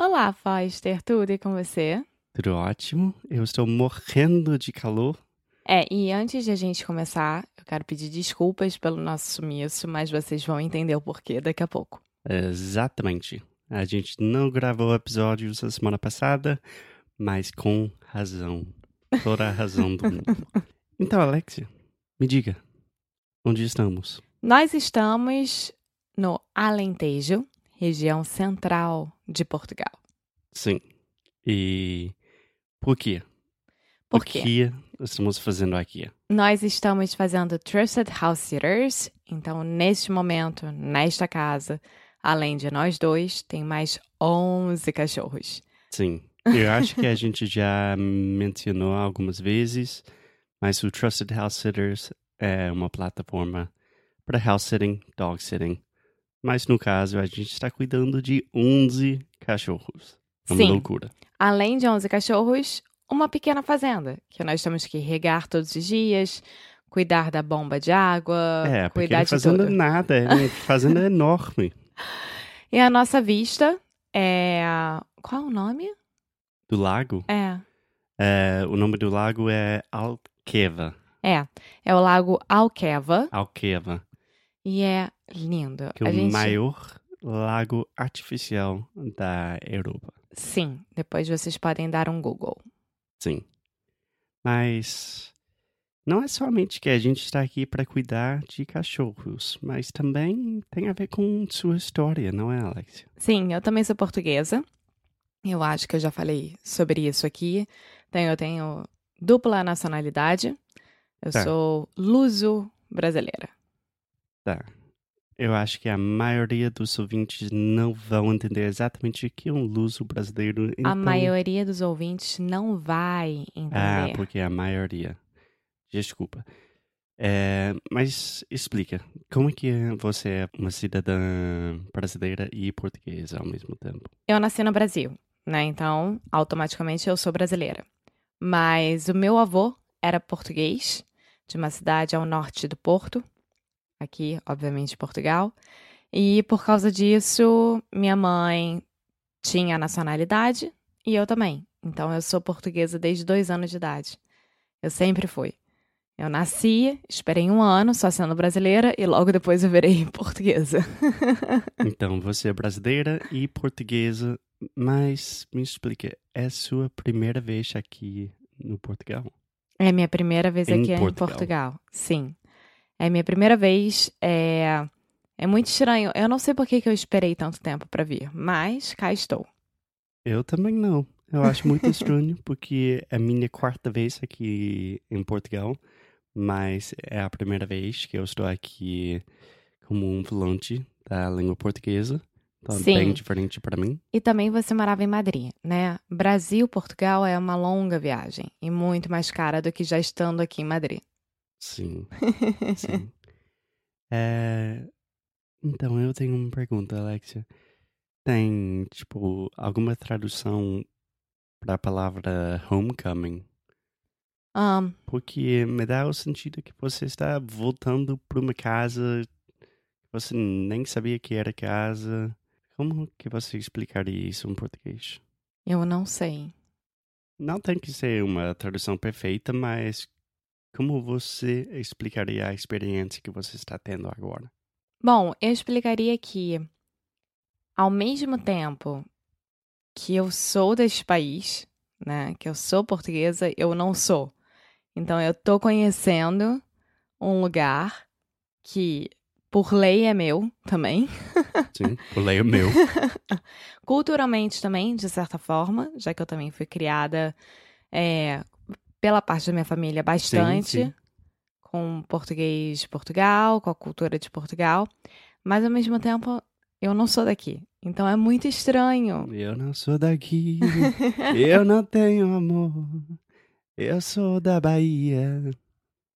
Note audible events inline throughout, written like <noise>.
Olá, Foster, tudo e com você? Tudo ótimo. Eu estou morrendo de calor. É, e antes de a gente começar, eu quero pedir desculpas pelo nosso sumiço, mas vocês vão entender o porquê daqui a pouco. Exatamente. A gente não gravou episódios a semana passada, mas com razão. Toda a razão do mundo. <laughs> Então, Alexia, me diga, onde estamos? Nós estamos no Alentejo, região central de Portugal. Sim. E por quê? Por o quê? que estamos fazendo aqui? Nós estamos fazendo Trusted House Sitters, então neste momento, nesta casa, além de nós dois, tem mais 11 cachorros. Sim. Eu acho que a <laughs> gente já mencionou algumas vezes, mas o Trusted House Sitters é uma plataforma para house sitting, dog sitting. Mas no caso, a gente está cuidando de 11 cachorros. É uma Sim. loucura. Além de 11 cachorros, uma pequena fazenda, que nós temos que regar todos os dias, cuidar da bomba de água, É, cuidar não de fazendo tudo. nada, é uma fazenda enorme. <laughs> E a nossa vista é. Qual é o nome? Do lago, É. é, o nome do lago é Alqueva. É. É o Lago Alqueva. Alqueva, E é lindo. que é o gente... maior lago artificial da Europa. Sim, depois vocês podem dar um Google. Sim. Mas não é somente que a gente está aqui para cuidar de cachorros, mas também tem a ver com sua história, não é, Alexia? Sim, eu também sou portuguesa. Eu acho que eu já falei sobre isso aqui. Então, eu tenho dupla nacionalidade. Eu Tá. sou luso-brasileira. Tá. Eu acho que a maioria dos ouvintes não vão entender exatamente o que é um luso brasileiro. A então- maioria dos ouvintes não vai entender. Ah, porque a maioria. Desculpa. É, mas explica, como é que você é uma cidadã brasileira e portuguesa ao mesmo tempo? Eu nasci no Brasil, né? Então, automaticamente eu sou brasileira. Mas o meu avô era português, de uma cidade ao norte do Porto, aqui, obviamente, Portugal. E por causa disso, minha mãe tinha nacionalidade e eu também. Então, eu sou portuguesa desde dois anos de idade. Eu sempre fui. Eu nasci, esperei um ano só sendo brasileira e logo depois eu virei <laughs> portuguesa. <laughs> Então, você é brasileira e portuguesa, mas me explica, é sua primeira vez aqui no Portugal? É minha primeira vez Em aqui em Portugal. Portugal. Sim. É minha primeira vez. É, é muito estranho. Eu não sei por que, que eu esperei tanto tempo pra vir, mas cá estou. Eu também não. Eu acho muito <laughs> estranho, porque é a minha quarta vez aqui em Portugal, mas é a primeira vez que eu estou aqui como um falante da língua portuguesa. Então é Sim. bem diferente para mim. E também você morava em Madrid, né? Brasil, Portugal é uma longa viagem e muito mais cara do que já estando aqui em Madrid. Sim, <laughs> sim. É, Então, eu tenho uma pergunta, Alexia. Tem, tipo, alguma tradução para a palavra homecoming? Ahn, Porque me dá o sentido que você está voltando para uma casa que você nem sabia que era casa. Como que você explicaria isso em português? eu não sei. Não tem que ser uma tradução perfeita, mas como você explicaria a experiência que você está tendo agora? Bom, eu explicaria que, ao mesmo tempo que eu sou deste país, né, que eu sou portuguesa, eu não sou. Então eu tô conhecendo um lugar que por lei é meu também. Sim, o lei é meu. <laughs> Culturalmente também, de certa forma, já que eu também fui criada é, pela parte da minha família bastante sim. com português de Portugal, com a cultura de Portugal, mas ao mesmo tempo eu não sou daqui. Então é muito estranho. Eu não sou daqui, eu não tenho amor, eu sou da Bahia.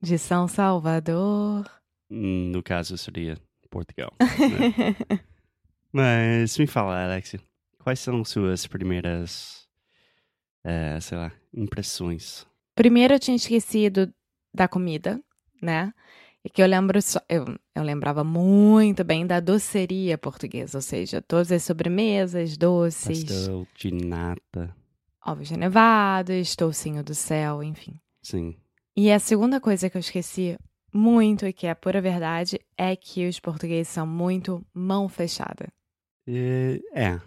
De São Salvador. No caso seria Portugal. né? <laughs> Mas me fala, Alex, quais são suas primeiras, eh, sei lá, impressões? Primeiro eu tinha esquecido da comida, né? E que eu lembro só, eu, eu lembrava muito bem da doceria portuguesa, ou seja, todas as sobremesas, doces, Pastel de nata, ovos nevados, toucinho do céu, enfim. sim. E a segunda coisa que eu esqueci muito e que é pura verdade é que os portugueses são muito mão fechada. É.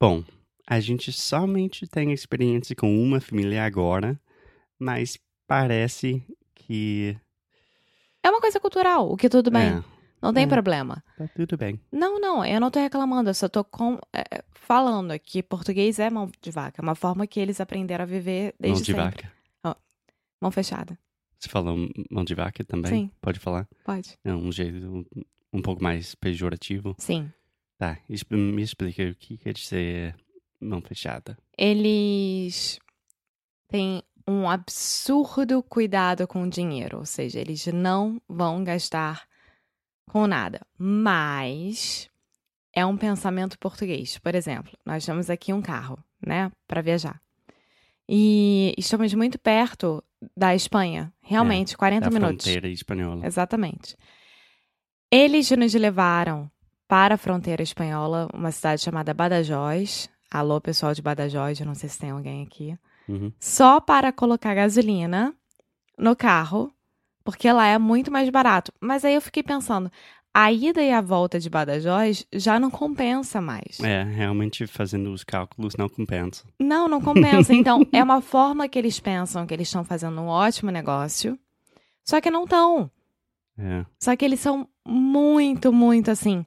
Bom, a gente somente tem experiência com uma família agora, mas parece que. É uma coisa cultural, o que tudo bem. É, Não tem é. problema. tá tudo bem. Não, não, eu não tô reclamando, eu só tô com, é, falando que português é mão de vaca, é uma forma que eles aprenderam a viver Mão desde de sempre. vaca. Mão fechada. Você falou mão de vaca também? Sim. Pode falar? Pode. É um jeito um, um pouco mais pejorativo. Sim. Tá, me explica o que quer dizer mão fechada. Eles têm um absurdo cuidado com o dinheiro, ou seja, eles não vão gastar com nada. Mas é um pensamento português. Por exemplo, nós temos aqui um carro, né, para viajar. E estamos muito perto da Espanha, realmente, 40 da minutos. fronteira espanhola. Exatamente. Eles nos levaram para a fronteira espanhola, uma cidade chamada Badajoz. Alô, pessoal de Badajoz, eu não sei se tem alguém aqui. Uhum. Só para colocar gasolina no carro, porque lá é muito mais barato. Mas aí eu fiquei pensando, a ida e a volta de Badajoz já não compensa mais. É, realmente fazendo os cálculos não compensa. Não, não compensa. <laughs> Então, é uma forma que eles pensam que eles estão fazendo um ótimo negócio, só que não estão. É, Só que eles são muito, muito assim,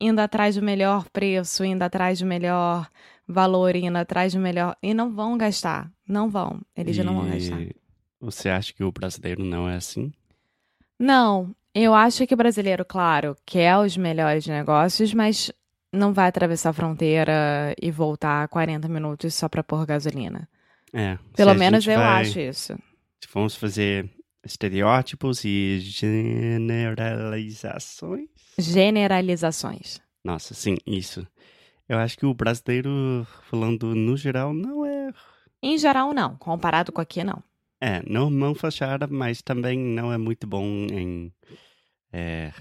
indo atrás do melhor preço, indo atrás do melhor valor, indo atrás do melhor. E não vão gastar. Não vão. Eles já não vão gastar. E Você acha que o brasileiro não é assim? Não, eu acho que o brasileiro, claro, quer os melhores negócios, mas não vai atravessar a fronteira e voltar 40 minutos só para pôr gasolina. É. Pelo menos eu vai- acho isso. Se vamos fazer estereótipos e generalizações. Generalizações. Nossa, sim, isso. Eu acho que o brasileiro, falando no geral, não é. Em geral, não. Comparado com aqui, não. É, não mão fechada, mas também não é muito bom em. é,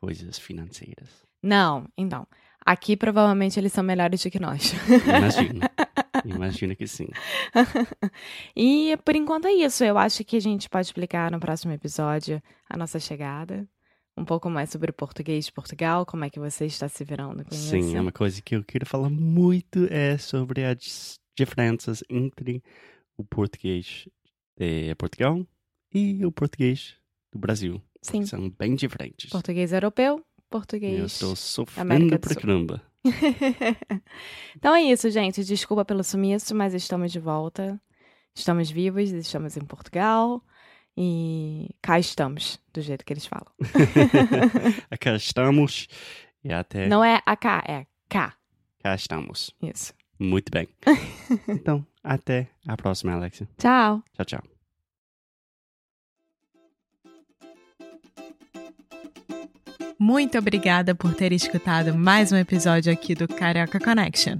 coisas financeiras. Não, então. Aqui provavelmente eles são melhores do que nós. Imagino. <laughs> Imagino que sim. e por enquanto é isso. Eu acho que a gente pode explicar no próximo episódio a nossa chegada. Um pouco mais sobre o português de Portugal, como é que você está se virando com isso. Sim, é uma coisa que eu quero falar muito é sobre as diferenças entre o português de Portugal e o português do Brasil. Sim. São bem diferentes. Português europeu, Eu português. estou sofrendo América pra caramba. <laughs> então é isso, gente. Desculpa pelo sumiço, mas estamos de volta. Estamos vivos, estamos em Portugal. E cá estamos, do jeito que eles falam. <laughs> Aqui estamos e até Não é a cá, é cá. cá estamos. Isso. Muito bem. <laughs> então, até a próxima, Alexia. Tchau. Tchau, tchau. Muito obrigada por ter escutado mais um episódio aqui do Carioca Connection.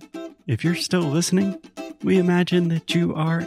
If you're still listening, we imagine that you are